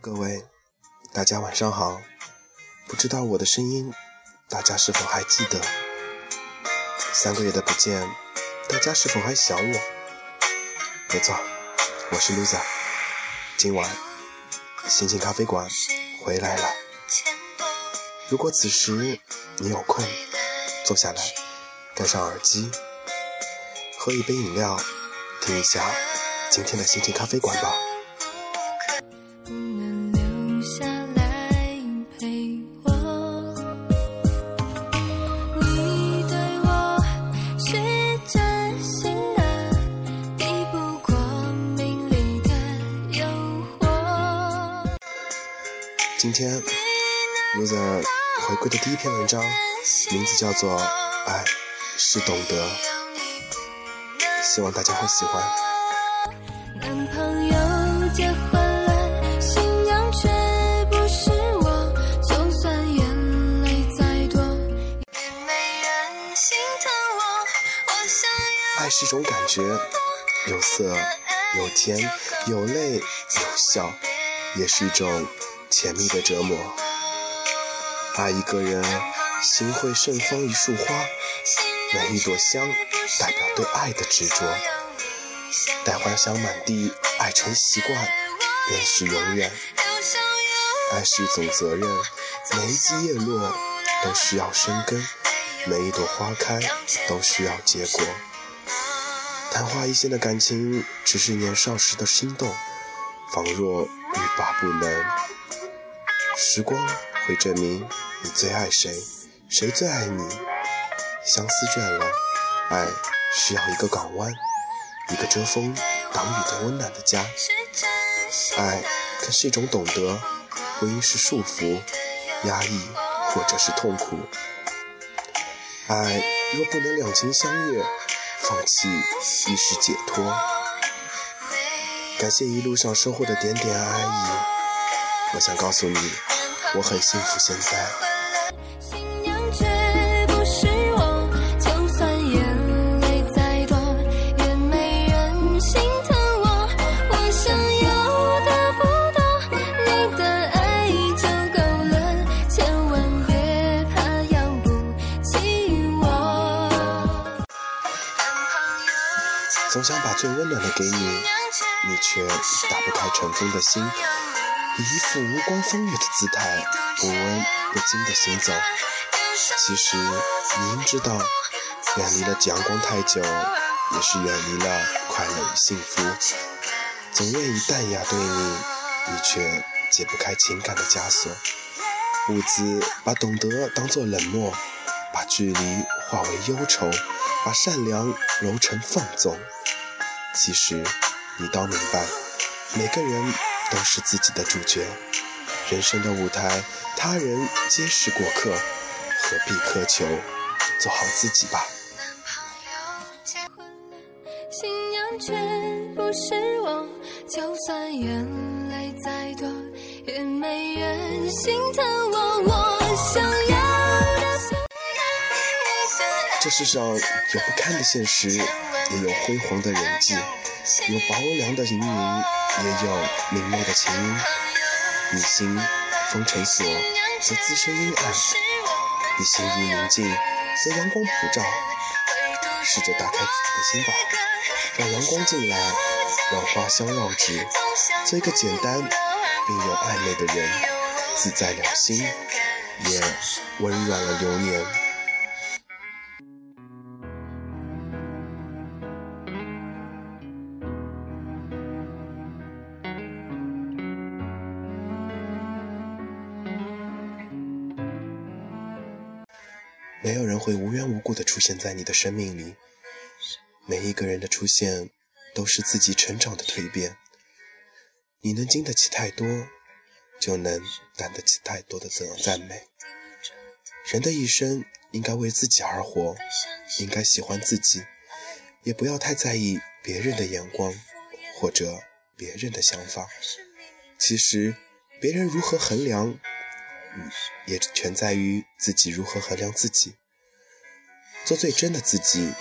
各位，大家晚上好。不知道我的声音，大家是否还记得？三个月的不见，大家是否还想我？没错，我是 loser。今晚，心情咖啡馆回来了。如果此时你有空，坐下来，戴上耳机，喝一杯饮料，听一下今天的心情咖啡馆吧。今天，loser 回归的第一篇文章，名字叫做《爱是懂得》，希望大家会喜欢。男朋友结婚了，新娘却不是我，就算眼泪再多，也没人心疼我。我想要爱是种感觉，有色，有甜，有泪，有笑，也是一种。甜蜜的折磨，爱一个人，心会盛放一束花，每一朵香代表对爱的执着。待花香满地，爱成习惯，便是永远。爱是一种责任，每一季叶落都需要生根，每一朵花开都需要结果。昙花一现的感情，只是年少时的心动，仿若欲罢不能。时光会证明你最爱谁，谁最爱你。相思倦了，爱需要一个港湾，一个遮风挡雨的温暖的家。爱更是一种懂得，不因是束缚、压抑或者是痛苦。爱若不能两情相悦，放弃亦是解脱。感谢一路上收获的点点爱意。我想告诉你，我很幸福。现在。总想把最温暖的给你，你却打不开尘封的心。以一副无关风雨的姿态，不温不惊地行走。其实你应知道，远离了阳光太久，也是远离了快乐与幸福。总愿意淡雅对你，你却解不开情感的枷锁。兀自把懂得当作冷漠，把距离化为忧愁，把善良揉成放纵。其实你都明白，每个人。都是自己的主角，人生的舞台，他人皆是过客，何必苛求？做好自己吧。信仰却不是我，就算眼泪再多，也没人心疼我。我想这世上有不堪的现实，也有辉煌的人际，有薄凉的盈盈。也有明媚的琴音，你心封尘锁，则滋生阴暗；你心如明镜，则阳光普照。试着打开自己的心吧，让阳光进来，让花香绕指，做一个简单并有暧昧的人，自在了心，也温软了流年。没有人会无缘无故的出现在你的生命里，每一个人的出现都是自己成长的蜕变。你能经得起太多，就能担得起太多的赞赞美。人的一生应该为自己而活，应该喜欢自己，也不要太在意别人的眼光或者别人的想法。其实，别人如何衡量？也全在于自己如何衡量自己。做最真的自己，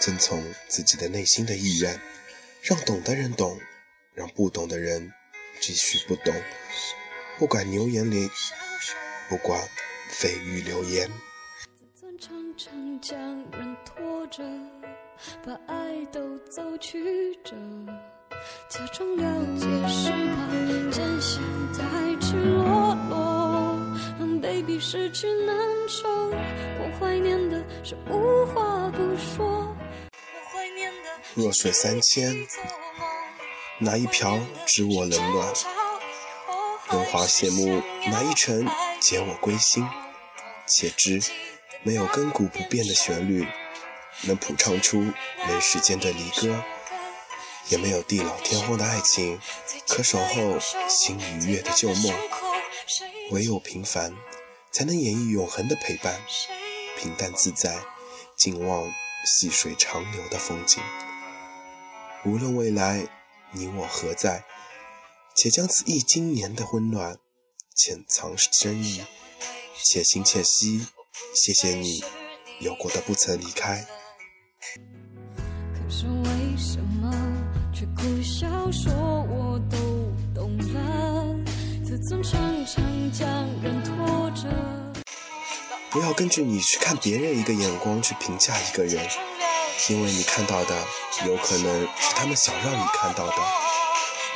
遵从自己的内心的意愿，让懂的人懂，让不懂的人继续不懂。不管牛眼里，不管蜚语流言。把爱都走曲折，假装了解是怕艰辛太赤裸裸，失去难受。我怀念的是无话不说。弱水三千，哪一瓢知我冷暖？荣华谢幕，哪一程解我归心？且知没有亘古不变的旋律。能谱唱出人世间的离歌，也没有地老天荒的爱情，可守候心愉悦的旧梦。唯有平凡，才能演绎永恒的陪伴。平淡自在，静望细水长流的风景。无论未来你我何在，且将此一今年的温暖潜藏深意，且行且惜。谢谢你，有过的不曾离开。可是为什么却苦笑说我都懂了自尊常常不要根据你去看别人一个眼光去评价一个人因为你看到的有可能是他们想让你看到的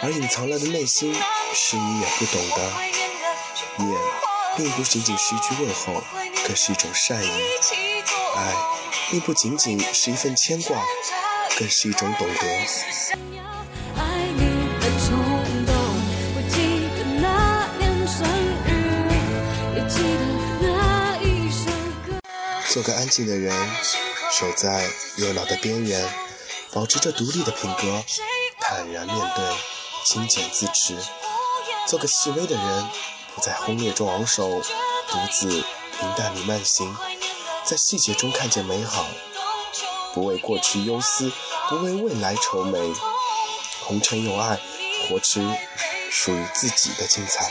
而隐藏了的内心是你也不懂的念并不仅仅是一句问候更是一种善意爱并不仅仅是一份牵挂更是一种懂得。做个安静的人，守在热闹的边缘，保持着独立的品格，坦然面对，清简自持。做个细微的人，不在轰烈中昂首，独自平淡里慢行，在细节中看见美好，不为过去忧思。不为未来愁眉，红尘有爱，活出属于自己的精彩。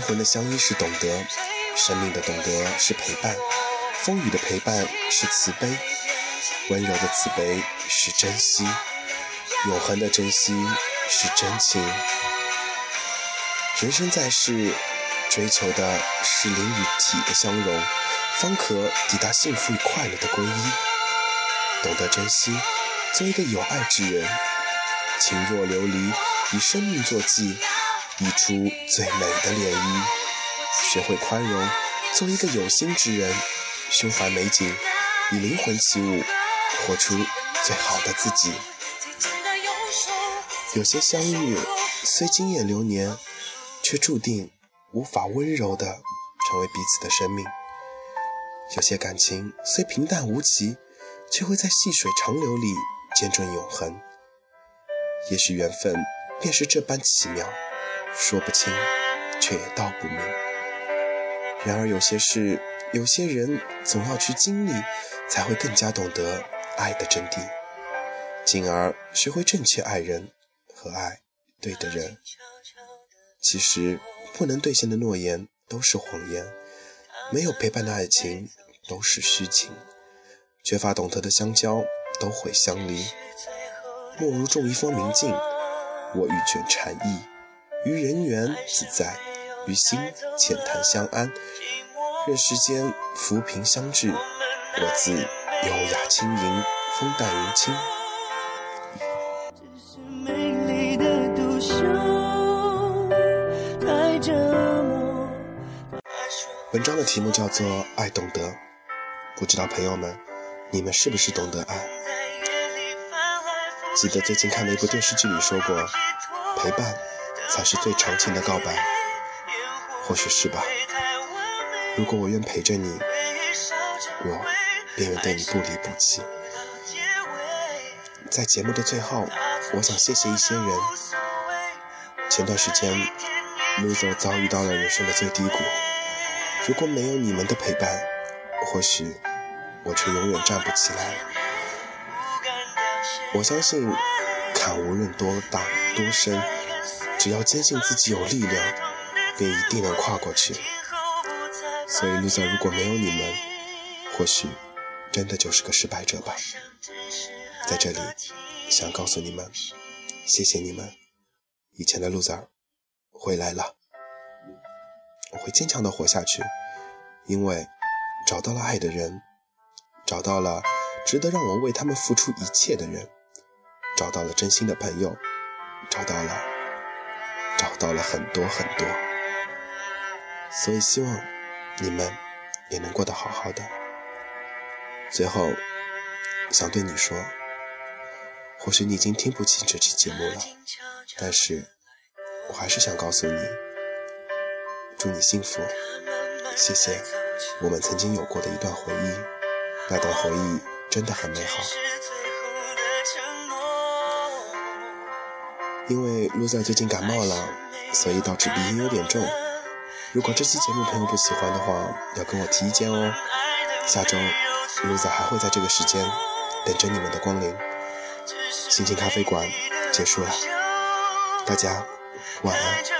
灵魂的相依是懂得，生命的懂得是陪伴，风雨的陪伴是慈悲，温柔的慈悲是珍惜，永恒的珍惜是真情。人生在世，追求的是灵与体的相融，方可抵达幸福与快乐的归一。懂得珍惜，做一个有爱之人，情若琉璃，以生命作祭。溢出最美的涟漪，学会宽容，做一个有心之人，胸怀美景，以灵魂起舞，活出最好的自己。有些相遇虽经验流年，却注定无法温柔的成为彼此的生命。有些感情虽平淡无奇，却会在细水长流里见证永恒。也许缘分便是这般奇妙。说不清，却也道不明。然而有些事，有些人，总要去经历，才会更加懂得爱的真谛，进而学会正确爱人和爱对的人。其实，不能兑现的诺言都是谎言，没有陪伴的爱情都是虚情，缺乏懂得的相交都会相离。莫如种一方明镜，我欲卷禅意。于人缘自在，于心浅谈相安，任世间浮萍相聚，我自优雅轻盈，风淡云轻。文章的题目叫做《爱懂得》，不知道朋友们，你们是不是懂得爱？记得最近看的一部电视剧里说过，陪伴。才是最长情的告白，或许是吧。如果我愿陪着你，我便愿对你不离不弃。在节目的最后，我想谢谢一些人，前段时间，loser 遭遇到了人生的最低谷。如果没有你们的陪伴，或许我却永远站不起来。我相信，坎无论多大多深，只要坚信自己有力量，便一定能跨过去。所以，loser 如果没有你们，或许真的就是个失败者吧。在这里，想告诉你们，谢谢你们。以前的 loser 回来了，我会坚强的活下去，因为找到了爱的人，找到了值得让我为他们付出一切的人，找到了真心的朋友，找到了，找到了很多很多，所以希望你们也能过得好好的。最后，想对你说，或许你已经听不清这期节目了。但是，我还是想告诉你，祝你幸福，谢谢我们曾经有过的一段回忆，那段回忆真的很美好。因为露在最近感冒了，所以导致鼻音有点重。如果这期节目朋友不喜欢的话，要跟我提意见哦。下周露仔还会在这个时间等着你们的光临。心情咖啡馆结束了。大家晚安。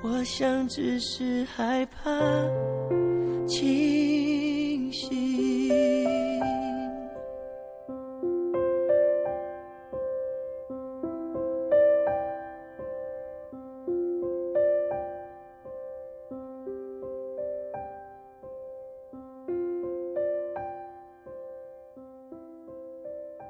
我想只是害怕清醒。